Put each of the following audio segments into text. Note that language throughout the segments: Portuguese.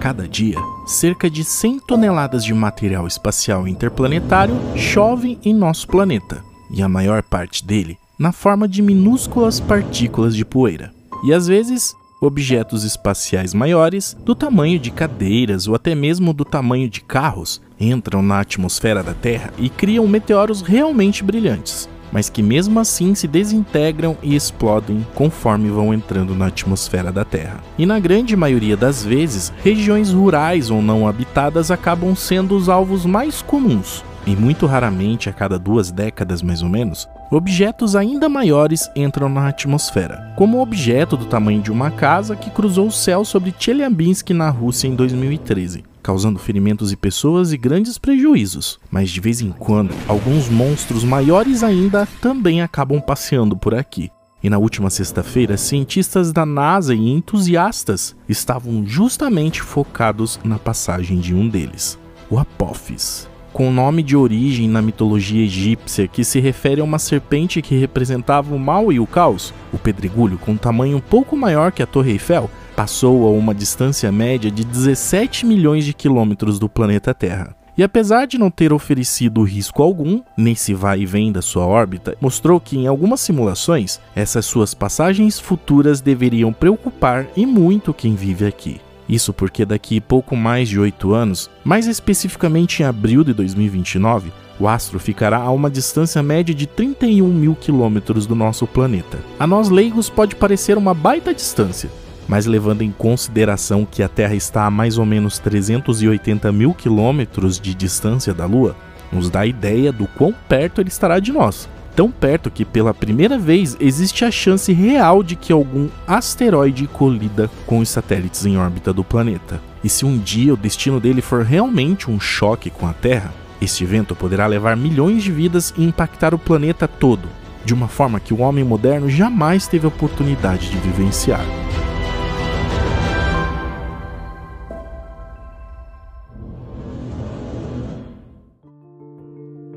cada dia, cerca de 100 toneladas de material espacial interplanetário chove em nosso planeta, e a maior parte dele na forma de minúsculas partículas de poeira. E às vezes, objetos espaciais maiores, do tamanho de cadeiras ou até mesmo do tamanho de carros, entram na atmosfera da Terra e criam meteoros realmente brilhantes mas que mesmo assim se desintegram e explodem conforme vão entrando na atmosfera da Terra. E na grande maioria das vezes, regiões rurais ou não habitadas acabam sendo os alvos mais comuns. E muito raramente, a cada duas décadas mais ou menos, objetos ainda maiores entram na atmosfera, como o objeto do tamanho de uma casa que cruzou o céu sobre Chelyabinsk na Rússia em 2013 causando ferimentos em pessoas e grandes prejuízos. Mas de vez em quando, alguns monstros maiores ainda também acabam passeando por aqui. E na última sexta-feira, cientistas da NASA e entusiastas estavam justamente focados na passagem de um deles, o Apophis. Com nome de origem na mitologia egípcia que se refere a uma serpente que representava o mal e o caos, o pedregulho, com um tamanho um pouco maior que a Torre Eiffel, passou a uma distância média de 17 milhões de quilômetros do planeta Terra. E apesar de não ter oferecido risco algum, nesse vai e vem da sua órbita, mostrou que em algumas simulações, essas suas passagens futuras deveriam preocupar e muito quem vive aqui. Isso porque daqui pouco mais de 8 anos, mais especificamente em abril de 2029, o astro ficará a uma distância média de 31 mil quilômetros do nosso planeta. A nós leigos pode parecer uma baita distância, mas levando em consideração que a Terra está a mais ou menos 380 mil quilômetros de distância da Lua, nos dá ideia do quão perto ele estará de nós. Tão perto que pela primeira vez existe a chance real de que algum asteroide colida com os satélites em órbita do planeta. E se um dia o destino dele for realmente um choque com a Terra, este evento poderá levar milhões de vidas e impactar o planeta todo, de uma forma que o homem moderno jamais teve a oportunidade de vivenciar.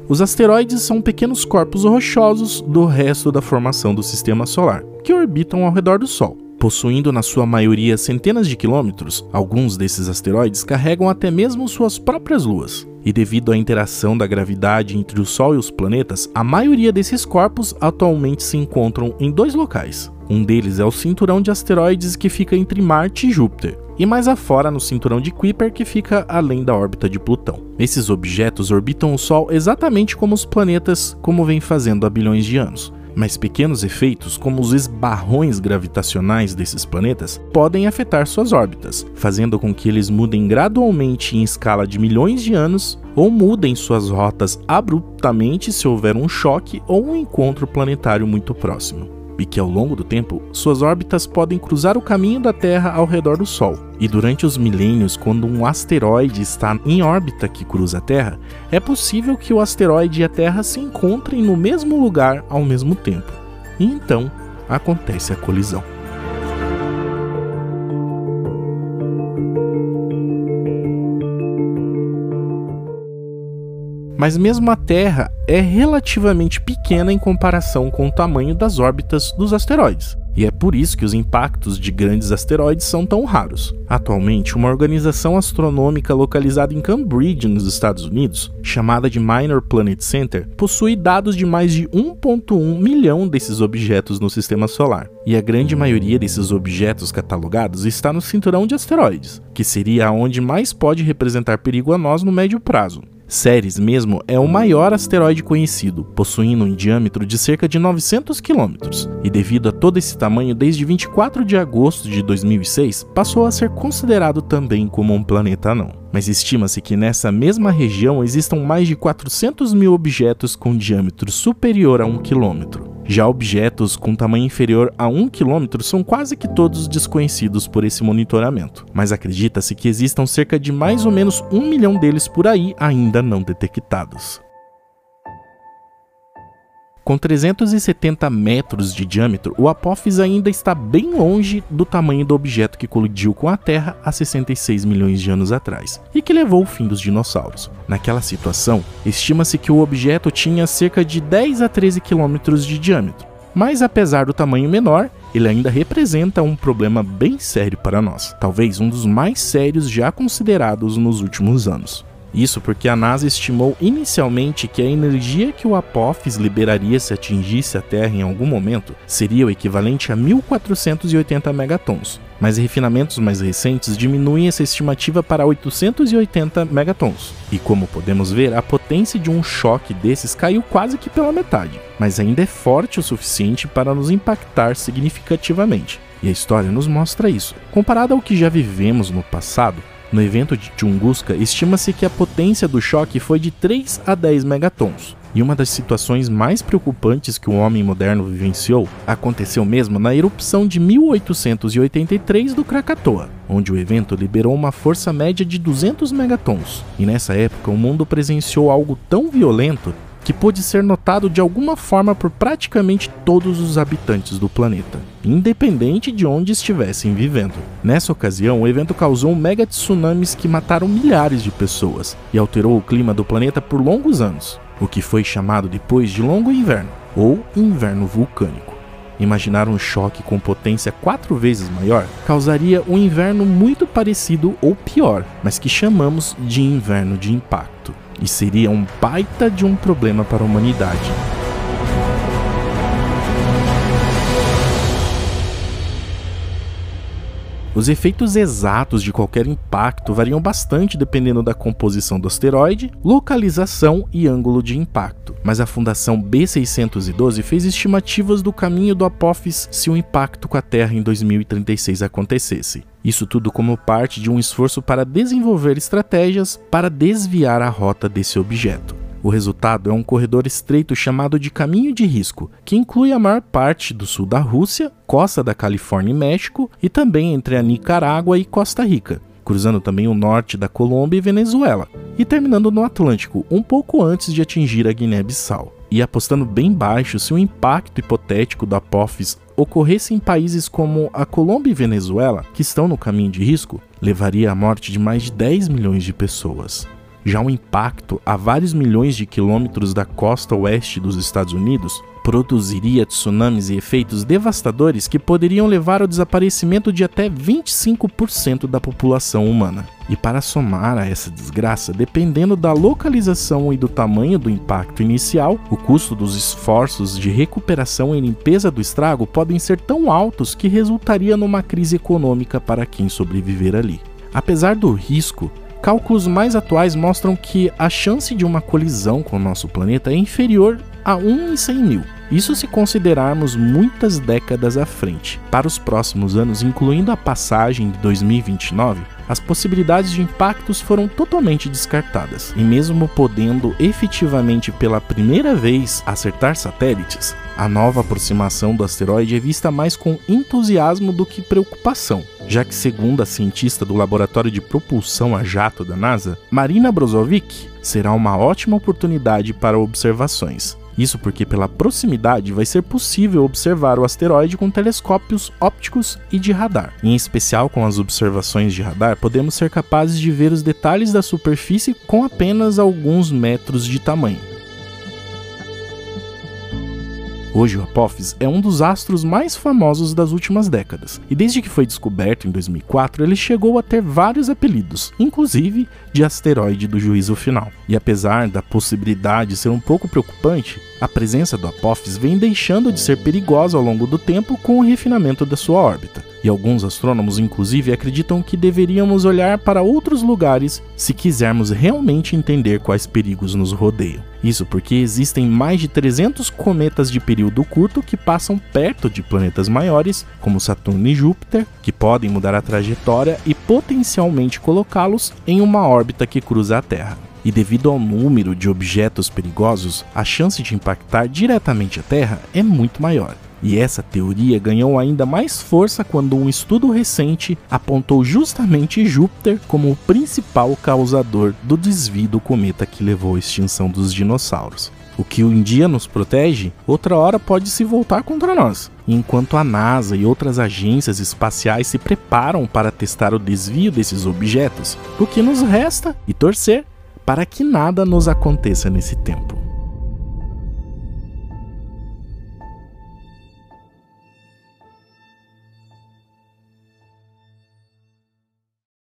Os asteroides são pequenos corpos rochosos do resto da formação do sistema solar, que orbitam ao redor do Sol. Possuindo na sua maioria centenas de quilômetros, alguns desses asteroides carregam até mesmo suas próprias luas. E devido à interação da gravidade entre o Sol e os planetas, a maioria desses corpos atualmente se encontram em dois locais. Um deles é o cinturão de asteroides que fica entre Marte e Júpiter, e mais afora no cinturão de Kuiper que fica além da órbita de Plutão. Esses objetos orbitam o Sol exatamente como os planetas, como vem fazendo há bilhões de anos. Mas pequenos efeitos, como os esbarrões gravitacionais desses planetas, podem afetar suas órbitas, fazendo com que eles mudem gradualmente em escala de milhões de anos ou mudem suas rotas abruptamente se houver um choque ou um encontro planetário muito próximo e que ao longo do tempo suas órbitas podem cruzar o caminho da Terra ao redor do Sol. E durante os milênios, quando um asteroide está em órbita que cruza a Terra, é possível que o asteroide e a Terra se encontrem no mesmo lugar ao mesmo tempo. E então acontece a colisão. Mas mesmo a Terra é relativamente pequena em comparação com o tamanho das órbitas dos asteroides. E é por isso que os impactos de grandes asteroides são tão raros. Atualmente, uma organização astronômica localizada em Cambridge, nos Estados Unidos, chamada de Minor Planet Center, possui dados de mais de 1.1 milhão desses objetos no sistema solar. E a grande maioria desses objetos catalogados está no cinturão de asteroides, que seria onde mais pode representar perigo a nós no médio prazo. Ceres mesmo é o maior asteroide conhecido, possuindo um diâmetro de cerca de 900 km, e devido a todo esse tamanho, desde 24 de agosto de 2006, passou a ser considerado também como um planeta anão. Mas estima-se que nessa mesma região existam mais de 400 mil objetos com diâmetro superior a 1 km. Já objetos com tamanho inferior a 1 km são quase que todos desconhecidos por esse monitoramento, mas acredita-se que existam cerca de mais ou menos 1 milhão deles por aí ainda não detectados. Com 370 metros de diâmetro, o Apophis ainda está bem longe do tamanho do objeto que colidiu com a Terra há 66 milhões de anos atrás e que levou o fim dos dinossauros. Naquela situação, estima-se que o objeto tinha cerca de 10 a 13 quilômetros de diâmetro. Mas apesar do tamanho menor, ele ainda representa um problema bem sério para nós, talvez um dos mais sérios já considerados nos últimos anos. Isso porque a NASA estimou inicialmente que a energia que o Apophis liberaria se atingisse a Terra em algum momento seria o equivalente a 1480 megatons, mas refinamentos mais recentes diminuem essa estimativa para 880 megatons. E como podemos ver, a potência de um choque desses caiu quase que pela metade, mas ainda é forte o suficiente para nos impactar significativamente. E a história nos mostra isso. Comparado ao que já vivemos no passado, no evento de Tunguska, estima-se que a potência do choque foi de 3 a 10 megatons. E uma das situações mais preocupantes que o homem moderno vivenciou aconteceu mesmo na erupção de 1883 do Krakatoa, onde o evento liberou uma força média de 200 megatons. E nessa época o mundo presenciou algo tão violento que pôde ser notado de alguma forma por praticamente todos os habitantes do planeta, independente de onde estivessem vivendo. Nessa ocasião, o evento causou mega tsunamis que mataram milhares de pessoas e alterou o clima do planeta por longos anos, o que foi chamado depois de Longo Inverno ou Inverno Vulcânico. Imaginar um choque com potência quatro vezes maior causaria um inverno muito parecido ou pior, mas que chamamos de inverno de impacto e seria um baita de um problema para a humanidade. Os efeitos exatos de qualquer impacto variam bastante dependendo da composição do asteroide, localização e ângulo de impacto, mas a Fundação B612 fez estimativas do caminho do Apophis se o impacto com a Terra em 2036 acontecesse. Isso tudo como parte de um esforço para desenvolver estratégias para desviar a rota desse objeto. O resultado é um corredor estreito chamado de Caminho de Risco, que inclui a maior parte do sul da Rússia, costa da Califórnia e México e também entre a Nicarágua e Costa Rica, cruzando também o norte da Colômbia e Venezuela, e terminando no Atlântico, um pouco antes de atingir a Guiné-Bissau. E apostando bem baixo, se o impacto hipotético da Apophis ocorresse em países como a Colômbia e Venezuela, que estão no caminho de risco, levaria à morte de mais de 10 milhões de pessoas. Já o impacto a vários milhões de quilômetros da costa oeste dos Estados Unidos produziria tsunamis e efeitos devastadores que poderiam levar ao desaparecimento de até 25% da população humana. E para somar a essa desgraça, dependendo da localização e do tamanho do impacto inicial, o custo dos esforços de recuperação e limpeza do estrago podem ser tão altos que resultaria numa crise econômica para quem sobreviver ali. Apesar do risco, Cálculos mais atuais mostram que a chance de uma colisão com o nosso planeta é inferior a 1 em 100 mil. Isso se considerarmos muitas décadas à frente. Para os próximos anos, incluindo a passagem de 2029, as possibilidades de impactos foram totalmente descartadas. E mesmo podendo efetivamente pela primeira vez acertar satélites, a nova aproximação do asteroide é vista mais com entusiasmo do que preocupação, já que, segundo a cientista do Laboratório de Propulsão a Jato da NASA, Marina Brozovic, será uma ótima oportunidade para observações. Isso porque, pela proximidade, vai ser possível observar o asteroide com telescópios ópticos e de radar. Em especial com as observações de radar, podemos ser capazes de ver os detalhes da superfície com apenas alguns metros de tamanho. Hoje, o Apophis é um dos astros mais famosos das últimas décadas, e desde que foi descoberto em 2004, ele chegou a ter vários apelidos, inclusive de asteroide do juízo final. E apesar da possibilidade ser um pouco preocupante, a presença do Apophis vem deixando de ser perigosa ao longo do tempo com o refinamento da sua órbita. E alguns astrônomos, inclusive, acreditam que deveríamos olhar para outros lugares se quisermos realmente entender quais perigos nos rodeiam. Isso porque existem mais de 300 cometas de período curto que passam perto de planetas maiores, como Saturno e Júpiter, que podem mudar a trajetória e potencialmente colocá-los em uma órbita que cruza a Terra. E devido ao número de objetos perigosos, a chance de impactar diretamente a Terra é muito maior. E essa teoria ganhou ainda mais força quando um estudo recente apontou justamente Júpiter como o principal causador do desvio do cometa que levou à extinção dos dinossauros. O que um dia nos protege, outra hora pode se voltar contra nós. Enquanto a NASA e outras agências espaciais se preparam para testar o desvio desses objetos, o que nos resta e torcer para que nada nos aconteça nesse tempo.